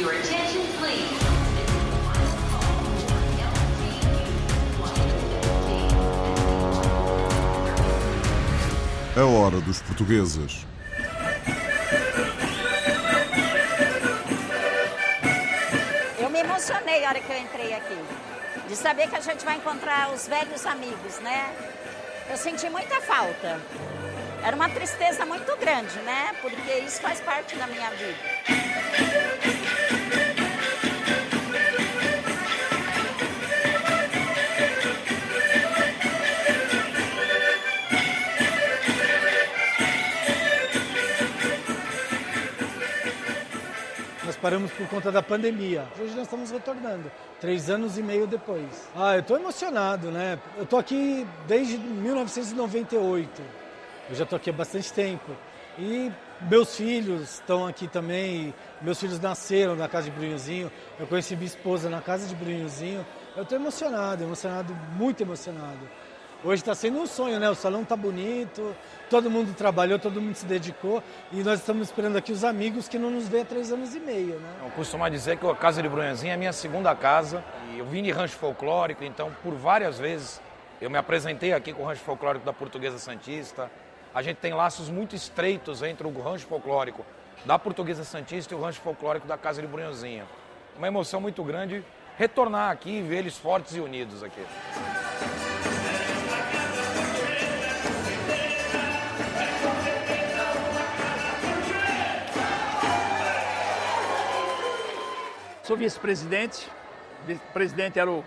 Your attention, please. A hora dos portugueses. Eu me emocionei a hora que eu entrei aqui. De saber que a gente vai encontrar os velhos amigos, né? Eu senti muita falta. Era uma tristeza muito grande, né? Porque isso faz parte da minha vida. Paramos por conta da pandemia. Hoje nós estamos retornando, três anos e meio depois. Ah, eu estou emocionado, né? Eu estou aqui desde 1998. Eu já estou aqui há bastante tempo. E meus filhos estão aqui também. Meus filhos nasceram na casa de Brunhozinho. Eu conheci minha esposa na casa de Brunhozinho. Eu estou emocionado, emocionado, muito emocionado. Hoje está sendo um sonho, né? O salão está bonito, todo mundo trabalhou, todo mundo se dedicou e nós estamos esperando aqui os amigos que não nos vê há três anos e meio, né? Eu costumo dizer que a Casa de Brunhozinho é a minha segunda casa. E eu vim de rancho folclórico, então por várias vezes eu me apresentei aqui com o rancho folclórico da Portuguesa Santista. A gente tem laços muito estreitos entre o rancho folclórico da Portuguesa Santista e o rancho folclórico da Casa de Brunhozinho. Uma emoção muito grande retornar aqui e ver eles fortes e unidos aqui. Sou vice-presidente. Vice-presidente era o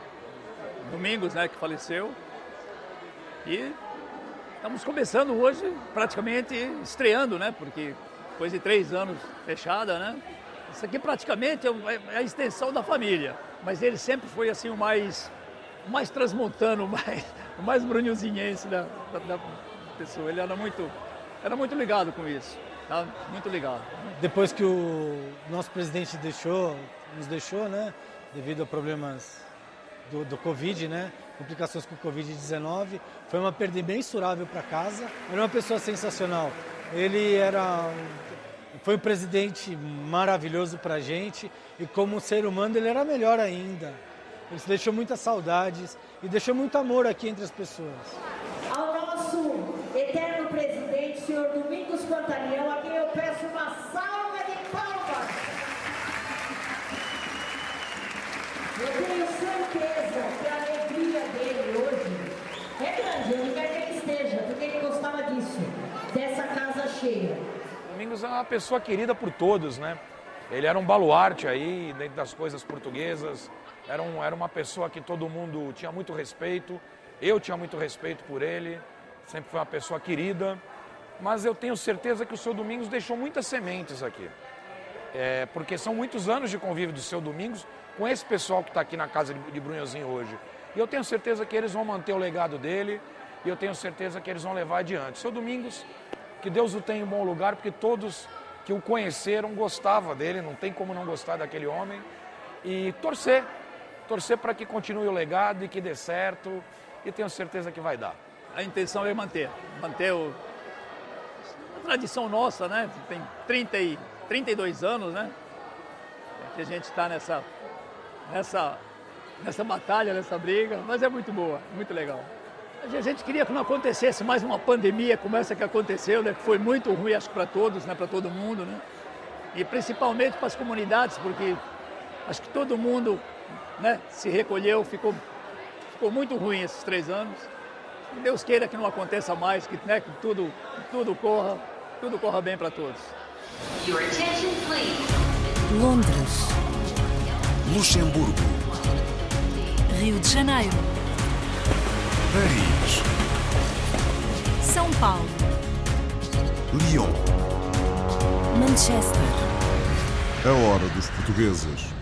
Domingos, né, que faleceu. E estamos começando hoje, praticamente estreando, né? Porque depois de três anos fechada, né? Isso aqui praticamente é o- é a extensão da família. Mas ele sempre foi assim o mais, o mais transmontano, o mais, o mais da, da, da pessoa. Ele era muito, era muito ligado com isso, tá? Muito ligado. Depois que o nosso presidente deixou, nos deixou, né? Devido a problemas do, do Covid, né? Complicações com o Covid-19. Foi uma perda imensurável para casa. Era uma pessoa sensacional. Ele era. um- Foi um presidente maravilhoso para a gente. E como ser humano, ele era melhor ainda. Ele deixou muitas saudades e deixou muito amor aqui entre as pessoas. ao nosso eterno presidente, senhor Domingos Pantaleão, a quem eu peço uma salva de palmas. Eu tenho certeza que a alegria dele hoje é grande, onde quer que ele esteja, porque ele gostava disso, dessa casa cheia. Domingos é uma pessoa querida por todos, né? Ele era um baluarte aí dentro das coisas portuguesas. Era, um, era uma pessoa que todo mundo tinha muito respeito. Eu tinha muito respeito por ele. Sempre foi uma pessoa querida. Mas eu tenho certeza que o seu Domingos deixou muitas sementes aqui. É, porque são muitos anos de convívio do seu Domingos com esse pessoal que está aqui na casa de, Brunhozinho hoje. E eu tenho certeza que eles vão manter o legado dele e eu tenho certeza que eles vão levar adiante. Seu Domingos, que Deus o tenha em bom lugar, porque todos que o conheceram gostavam dele, não tem como não gostar daquele homem. E torcer, torcer para que continue o legado e que dê certo, e tenho certeza que vai dar. A intenção é manter, manter o, tradição nossa, né? Tem 30 e, 32 anos, né? Que a gente está nessa, nessa, nessa batalha, nessa briga, mas é muito boa, muito legal. A gente queria que não acontecesse mais uma pandemia como essa que aconteceu, né? Que foi muito ruim, acho que para todos, né? Para todo mundo, né? E principalmente para as comunidades, porque acho que todo mundo, né? Se recolheu, ficou, ficou muito ruim esses três anos. Que Deus queira que não aconteça mais, que, né, que tudo, tudo corra, tudo corra bem para todos. Your attention, please. Londres, Luxemburgo, Rio de Janeiro, Paris, São Paulo, Lyon. Manchester, A hora dos portugueses.